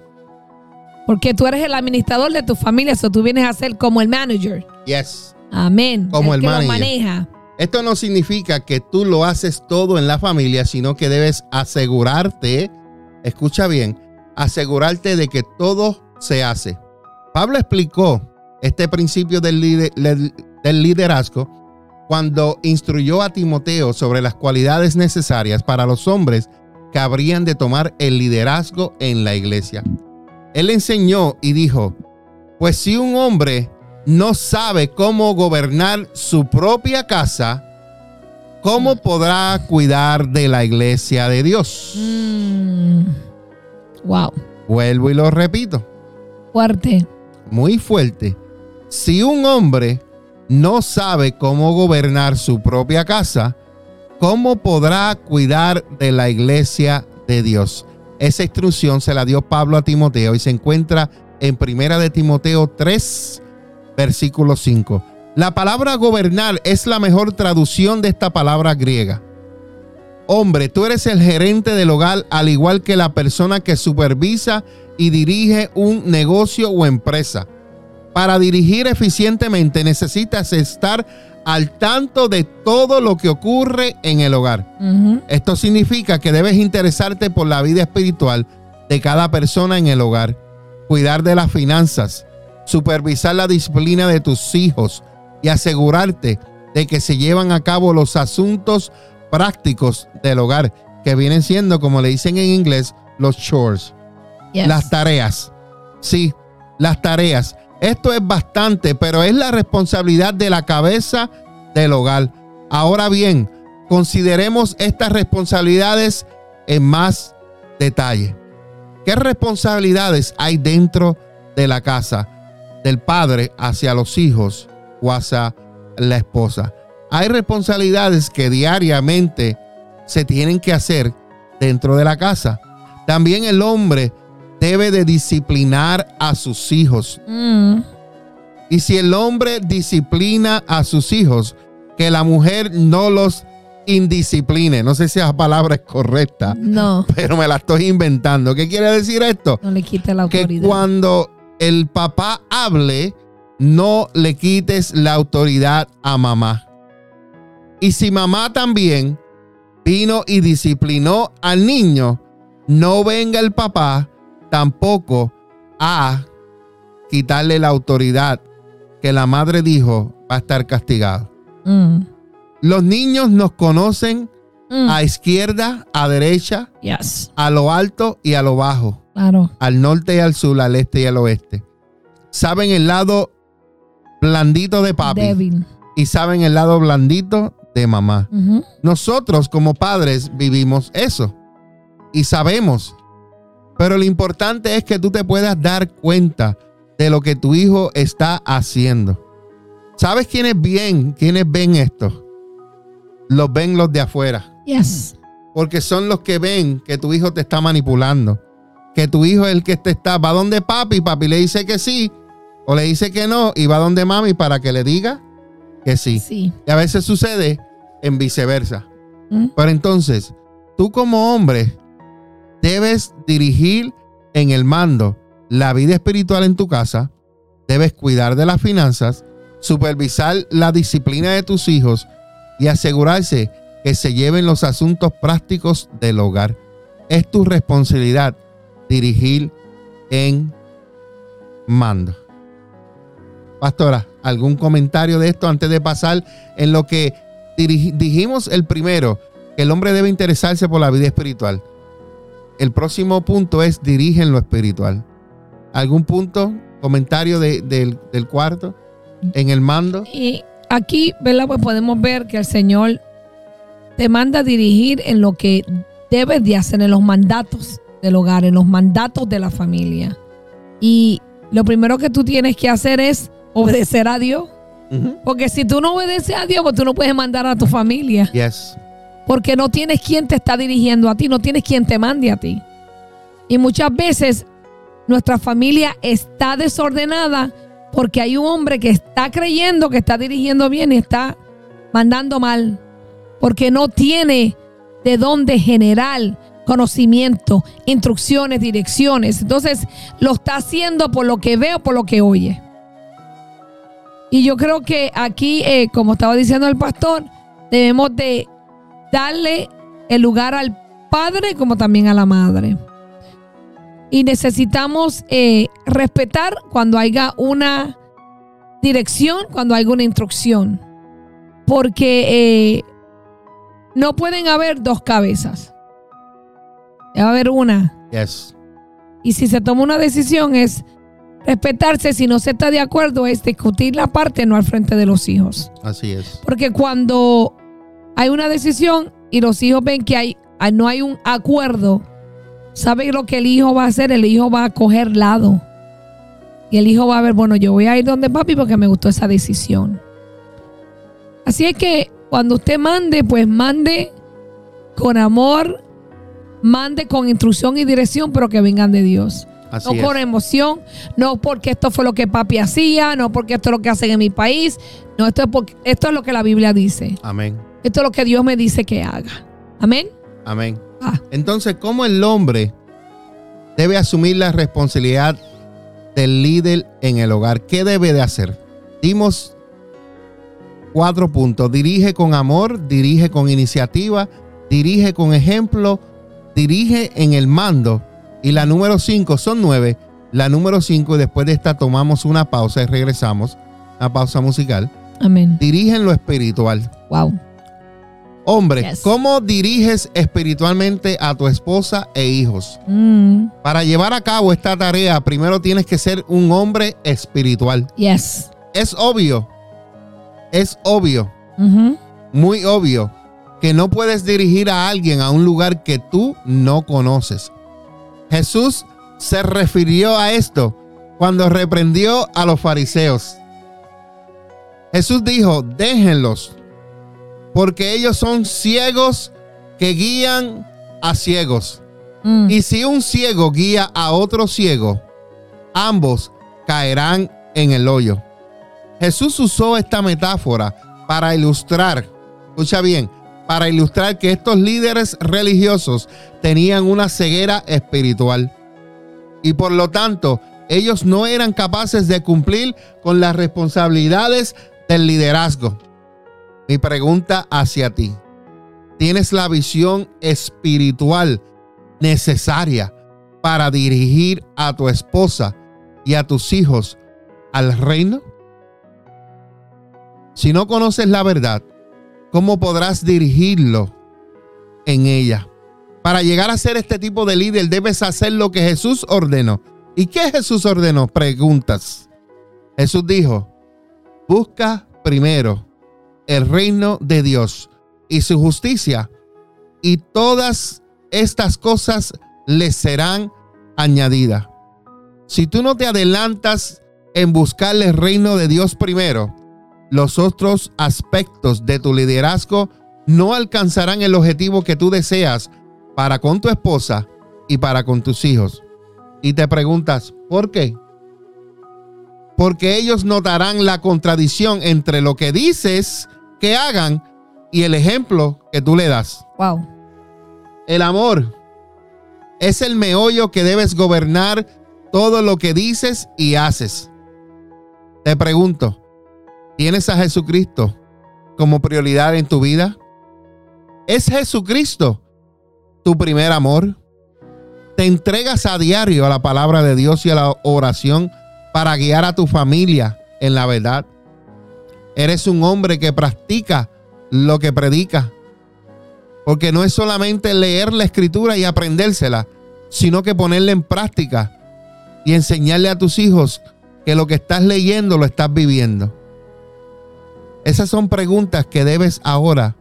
Porque tú eres el administrador de tu familia, eso tú vienes a ser como el manager. Yes. Amén. Como el que lo manager. maneja. Esto no significa que tú lo haces todo en la familia, sino que debes asegurarte, escucha bien, asegurarte de que todo se hace. Pablo explicó este principio del, lider- del- del liderazgo cuando instruyó a Timoteo sobre las cualidades necesarias para los hombres que habrían de tomar el liderazgo en la iglesia. Él enseñó y dijo, pues si un hombre no sabe cómo gobernar su propia casa, ¿cómo podrá cuidar de la iglesia de Dios? Mm. Wow, Vuelvo y lo repito, fuerte. muy fuerte. Si un hombre no sabe cómo gobernar su propia casa, ¿cómo podrá cuidar de la iglesia de Dios? Esa instrucción se la dio Pablo a Timoteo y se encuentra en Primera de Timoteo 3, versículo 5. La palabra gobernar es la mejor traducción de esta palabra griega. Hombre, tú eres el gerente del hogar al igual que la persona que supervisa y dirige un negocio o empresa. Para dirigir eficientemente necesitas estar al tanto de todo lo que ocurre en el hogar. Esto significa que debes interesarte por la vida espiritual de cada persona en el hogar, cuidar de las finanzas, supervisar la disciplina de tus hijos y asegurarte de que se llevan a cabo los asuntos prácticos del hogar, que vienen siendo, como le dicen en inglés, los chores. Yes. Las tareas. Sí, las tareas. Esto es bastante, pero es la responsabilidad de la cabeza del hogar. Ahora bien, consideremos estas responsabilidades en más detalle. ¿Qué responsabilidades hay dentro de la casa del padre hacia los hijos o hacia la esposa? Hay responsabilidades que diariamente se tienen que hacer dentro de la casa. También el hombre debe de disciplinar a sus hijos. Mm. Y si el hombre disciplina a sus hijos, que la mujer no los indiscipline. No sé si esa palabra es correcta, No, pero me la estoy inventando. ¿Qué quiere decir esto? no le quite la Que autoridad. cuando el papá hable, no le quites la autoridad a mamá. Y si mamá también vino y disciplinó al niño, no venga el papá tampoco a quitarle la autoridad que la madre dijo va a estar castigado. Mm. Los niños nos conocen Mm. a izquierda, a derecha, Yes, a lo alto y a lo bajo claro. al norte y al sur, al este y al oeste. Saben el lado blandito de papi y saben el lado blandito de mamá. Nosotros como padres vivimos eso y sabemos. Pero lo importante es que tú te puedas dar cuenta de lo que tu hijo está haciendo. ¿Sabes quiénes ven? ¿Quiénes ven esto? Los ven los de afuera. Yes. Porque son los que ven que tu hijo te está manipulando. Que tu hijo es el que te está. Va donde papi, papi le dice que sí. O le dice que no. Y va donde mami para que le diga que sí. Sí. Y a veces sucede en viceversa. Mm. Pero entonces, tú como hombre debes dirigir en el mando la vida espiritual en tu casa. Debes cuidar de las finanzas, supervisar la disciplina de tus hijos y asegurarse que se lleven los asuntos prácticos del hogar. Es tu responsabilidad dirigir en mando. Pastora, ¿algún comentario de esto antes de pasar en lo que dijimos el primero? Que el hombre debe interesarse por la vida espiritual. El próximo punto es dirige en lo espiritual. ¿Algún punto, comentario del, cuarto? En el mando. Y aquí, ¿verdad? Pues podemos ver que el Señor te manda a dirigir en lo que debes de hacer, en los mandatos del hogar, en los mandatos de la familia. Y lo primero que tú tienes que hacer es obedecer a Dios. Porque si tú no obedeces a Dios, pues tú no puedes mandar a tu familia. Yes. Porque no tienes quien te está dirigiendo a ti, no tienes quien te mande a ti. Y muchas veces nuestra familia está desordenada porque hay un hombre que está creyendo que está dirigiendo bien y está mandando mal. Porque no tiene de dónde generar conocimiento, instrucciones, direcciones. Entonces lo está haciendo por lo que veo, por lo que oye. Y yo creo que aquí, eh, como estaba diciendo el pastor, debemos de darle el lugar al padre como también a la madre. Y necesitamos eh, respetar cuando haya una dirección, cuando haya una instrucción. Porque eh, no pueden haber dos cabezas. Debe haber una. Yes. Y si se toma una decisión es respetarse, si no se está de acuerdo, es discutir la parte, no al frente de los hijos. Así es. Porque cuando hay una decisión y los hijos ven que hay, no hay un acuerdo, saben lo que el hijo va a hacer, el hijo va a coger lado. Y el hijo va a ver, bueno, yo voy a ir donde papi porque me gustó esa decisión. Así es que cuando usted mande, pues mande con amor, mande con instrucción y dirección, pero que vengan de Dios no por emoción, no porque esto fue lo que papi hacía, no porque esto es lo que hacen en mi país. No, esto es, porque, esto es lo que la Biblia dice. Amén. Esto es lo que Dios me dice que haga. Amén. Amén. Ah. Entonces, ¿cómo el hombre debe asumir la responsabilidad del líder en el hogar? ¿Qué debe de hacer? Dimos cuatro puntos. Dirige con amor, dirige con iniciativa, dirige con ejemplo, dirige en el mando y la número 5 son nueve. La número 5 y después de esta tomamos una pausa y regresamos. Una pausa musical. Amén. Dirigen lo espiritual. Wow. Hombre, ¿cómo diriges espiritualmente a tu esposa e hijos? Mm. Para llevar a cabo esta tarea, primero tienes que ser un hombre espiritual. Yes. Es obvio. Es obvio. Mm-hmm. Muy obvio que no puedes dirigir a alguien a un lugar que tú no conoces. Jesús se refirió a esto cuando reprendió a los fariseos. Jesús dijo, déjenlos, porque ellos son ciegos que guían a ciegos. Mm. Y si un ciego guía a otro ciego, ambos caerán en el hoyo. Jesús usó esta metáfora para ilustrar, escucha bien, para ilustrar que estos líderes religiosos tenían una ceguera espiritual y por lo tanto ellos no eran capaces de cumplir con las responsabilidades del liderazgo. Mi pregunta hacia ti, ¿tienes la visión espiritual necesaria para dirigir a tu esposa y a tus hijos al reino? Si no conoces la verdad, ¿cómo podrás dirigirlo en ella? Para llegar a ser este tipo de líder debes hacer lo que Jesús ordenó. ¿Y qué Jesús ordenó? Preguntas. Jesús dijo, busca primero el reino de Dios y su justicia y todas estas cosas le serán añadidas. Si tú no te adelantas en buscar el reino de Dios primero, los otros aspectos de tu liderazgo no alcanzarán el objetivo que tú deseas para con tu esposa y para con tus hijos. Y te preguntas, ¿por qué? Porque ellos notarán la contradicción entre lo que dices que hagan y el ejemplo que tú le das. Wow. El amor es el meollo que debes gobernar todo lo que dices y haces. Te pregunto, ¿Tienes a Jesucristo como prioridad en tu vida? ¿Es Jesucristo tu primer amor? ¿Te entregas a diario a la palabra de Dios y a la oración para guiar a tu familia en la verdad. Eres un hombre que practica lo que predica. Porque no es solamente leer la escritura y aprendérsela, sino que ponerla en práctica y enseñarle a tus hijos que lo que estás leyendo lo estás viviendo. Esas son preguntas que debes ahora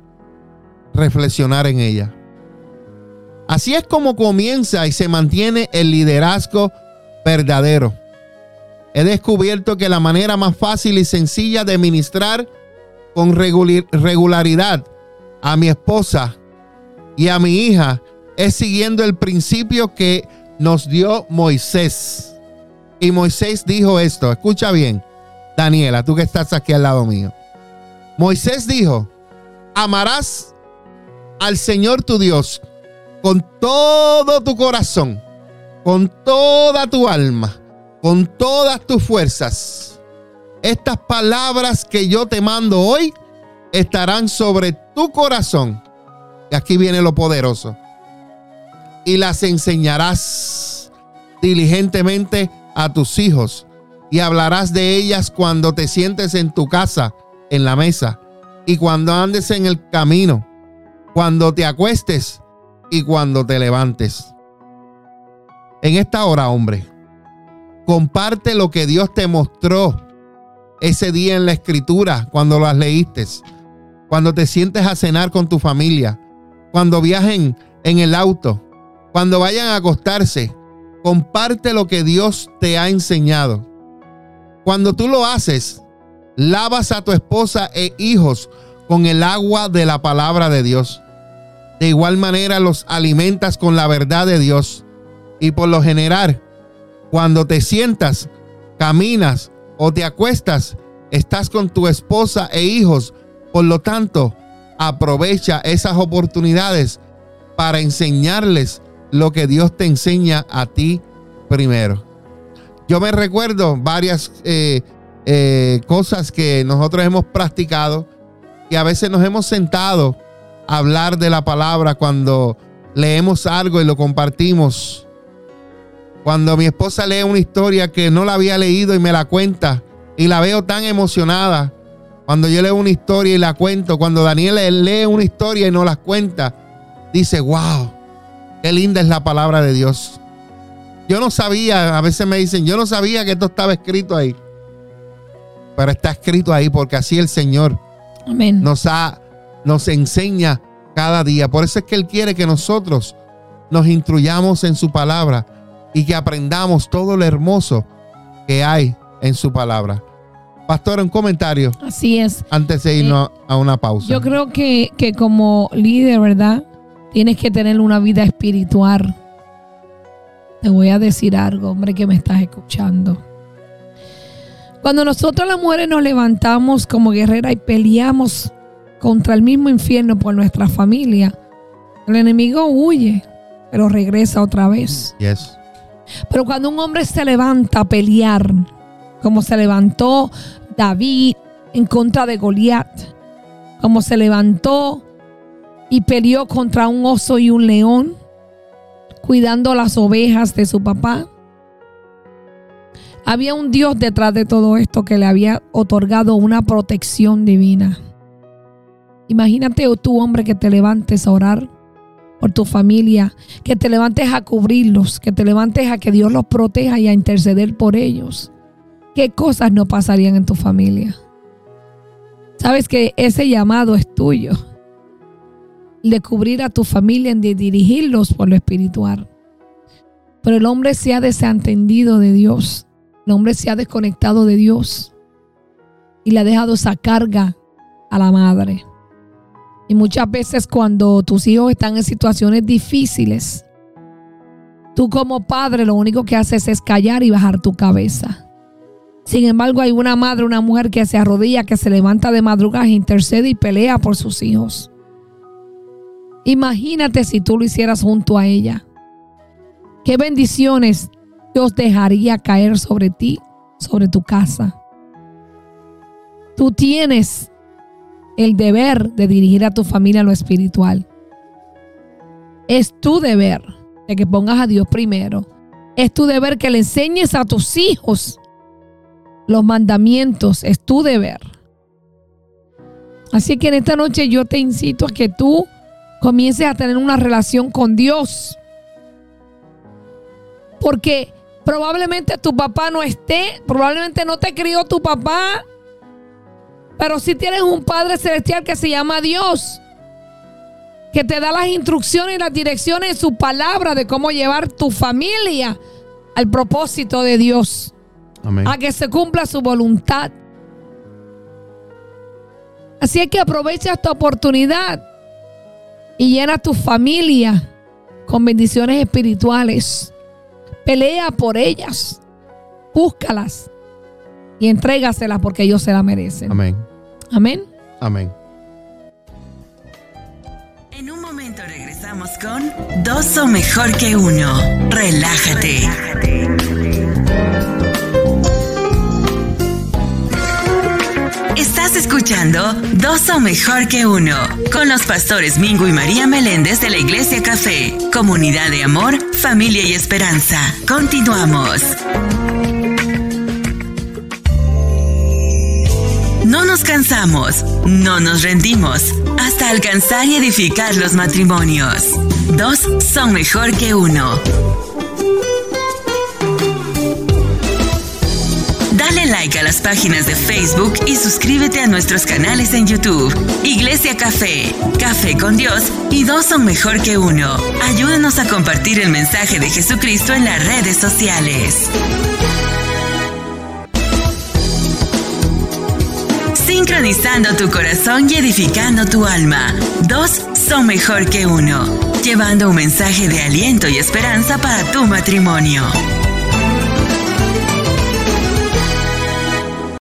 reflexionar en ella. Así es como comienza y se mantiene el liderazgo verdadero. He descubierto que la manera más fácil y sencilla de ministrar con regularidad a mi esposa y a mi hija es siguiendo el principio que nos dio Moisés. Y Moisés dijo esto, escucha bien, Daniela, tú que estás aquí al lado mío. Moisés dijo, amarás al Señor tu Dios con todo tu corazón, con toda tu alma, con todas tus fuerzas. Estas palabras que yo te mando hoy estarán sobre tu corazón. Y aquí viene lo poderoso. Y las enseñarás diligentemente a tus hijos y hablarás de ellas cuando te sientes en tu casa, en la mesa, y cuando andes en el camino, cuando te acuestes y cuando te levantes. En esta hora, hombre, comparte lo que Dios te mostró ese día en la escritura, cuando las leíste, cuando te sientes a cenar con tu familia, cuando viajen en el auto, cuando vayan a acostarse, comparte lo que Dios te ha enseñado. Cuando tú lo haces, lavas a tu esposa e hijos con el agua de la palabra de Dios. De igual manera los alimentas con la verdad de Dios. Y por lo general, cuando te sientas, caminas o te acuestas, estás con tu esposa e hijos. Por lo tanto, aprovecha esas oportunidades para enseñarles lo que Dios te enseña a ti primero. Yo me recuerdo varias eh, eh, cosas que nosotros hemos practicado y a veces nos hemos sentado hablar de la palabra cuando leemos algo y lo compartimos. Cuando mi esposa lee una historia que no la había leído y me la cuenta y la veo tan emocionada. Cuando yo leo una historia y la cuento, cuando Daniel lee una historia y no la cuenta, dice, wow, qué linda es la palabra de Dios. Yo no sabía, a veces me dicen, yo no sabía que esto estaba escrito ahí. Pero está escrito ahí porque así el Señor nos ha nos enseña cada día. Por eso es que Él quiere que nosotros nos instruyamos en su palabra y que aprendamos todo lo hermoso que hay en su palabra. Pastor, un comentario. Así es. Antes de irnos eh, a una pausa. Yo creo que, que como líder, ¿verdad? Tienes que tener una vida espiritual. Te voy a decir algo, hombre, que me estás escuchando. Cuando nosotros las mujeres nos levantamos como guerreras y peleamos contra el mismo infierno por nuestra familia, el enemigo huye, pero regresa otra vez. Yes. Pero cuando un hombre se levanta a pelear, como se levantó David en contra de Goliat, como se levantó y peleó contra un oso y un león, cuidando las ovejas de su papá. Había un Dios detrás de todo esto que le había otorgado una protección divina. Imagínate tú, hombre, que te levantes a orar por tu familia, que te levantes a cubrirlos, que te levantes a que Dios los proteja y a interceder por ellos. ¿Qué cosas no pasarían en tu familia? Sabes que ese llamado es tuyo. De cubrir a tu familia, de dirigirlos por lo espiritual. Pero el hombre se ha desentendido de Dios. El hombre se ha desconectado de Dios. Y le ha dejado esa carga a la madre. Y muchas veces cuando tus hijos están en situaciones difíciles, tú como padre lo único que haces es callar y bajar tu cabeza. Sin embargo, hay una madre, una mujer que se arrodilla, que se levanta de madrugada, intercede y pelea por sus hijos. Imagínate si tú lo hicieras junto a ella. Qué bendiciones Dios dejaría caer sobre ti, sobre tu casa. Tú tienes el deber de dirigir a tu familia a lo espiritual. Es tu deber de que pongas a Dios primero. Es tu deber que le enseñes a tus hijos los mandamientos, es tu deber. Así que en esta noche yo te incito a que tú comiences a tener una relación con Dios. Porque probablemente tu papá no esté, probablemente no te crió tu papá, pero si tienes un Padre Celestial que se llama Dios, que te da las instrucciones y las direcciones en su palabra de cómo llevar tu familia al propósito de Dios. A que se cumpla su voluntad. Así es que aprovecha esta oportunidad y llena tu familia con bendiciones espirituales. Pelea por ellas. Búscalas y entrégaselas porque ellos se la merecen. Amén. Amén. Amén. En un momento regresamos con Dos son mejor que uno. Relájate. Estás escuchando Dos son mejor que uno con los pastores Mingo y María Meléndez de la Iglesia Café, comunidad de amor, familia y esperanza. Continuamos. Cansamos, no nos rendimos, hasta alcanzar y edificar los matrimonios. Dos son mejor que uno. Dale like a las páginas de Facebook y suscríbete a nuestros canales en YouTube. Iglesia Café, Café con Dios y dos son mejor que uno. Ayúdanos a compartir el mensaje de Jesucristo en las redes sociales. Sincronizando tu corazón y edificando tu alma. Dos son mejor que uno. Llevando un mensaje de aliento y esperanza para tu matrimonio.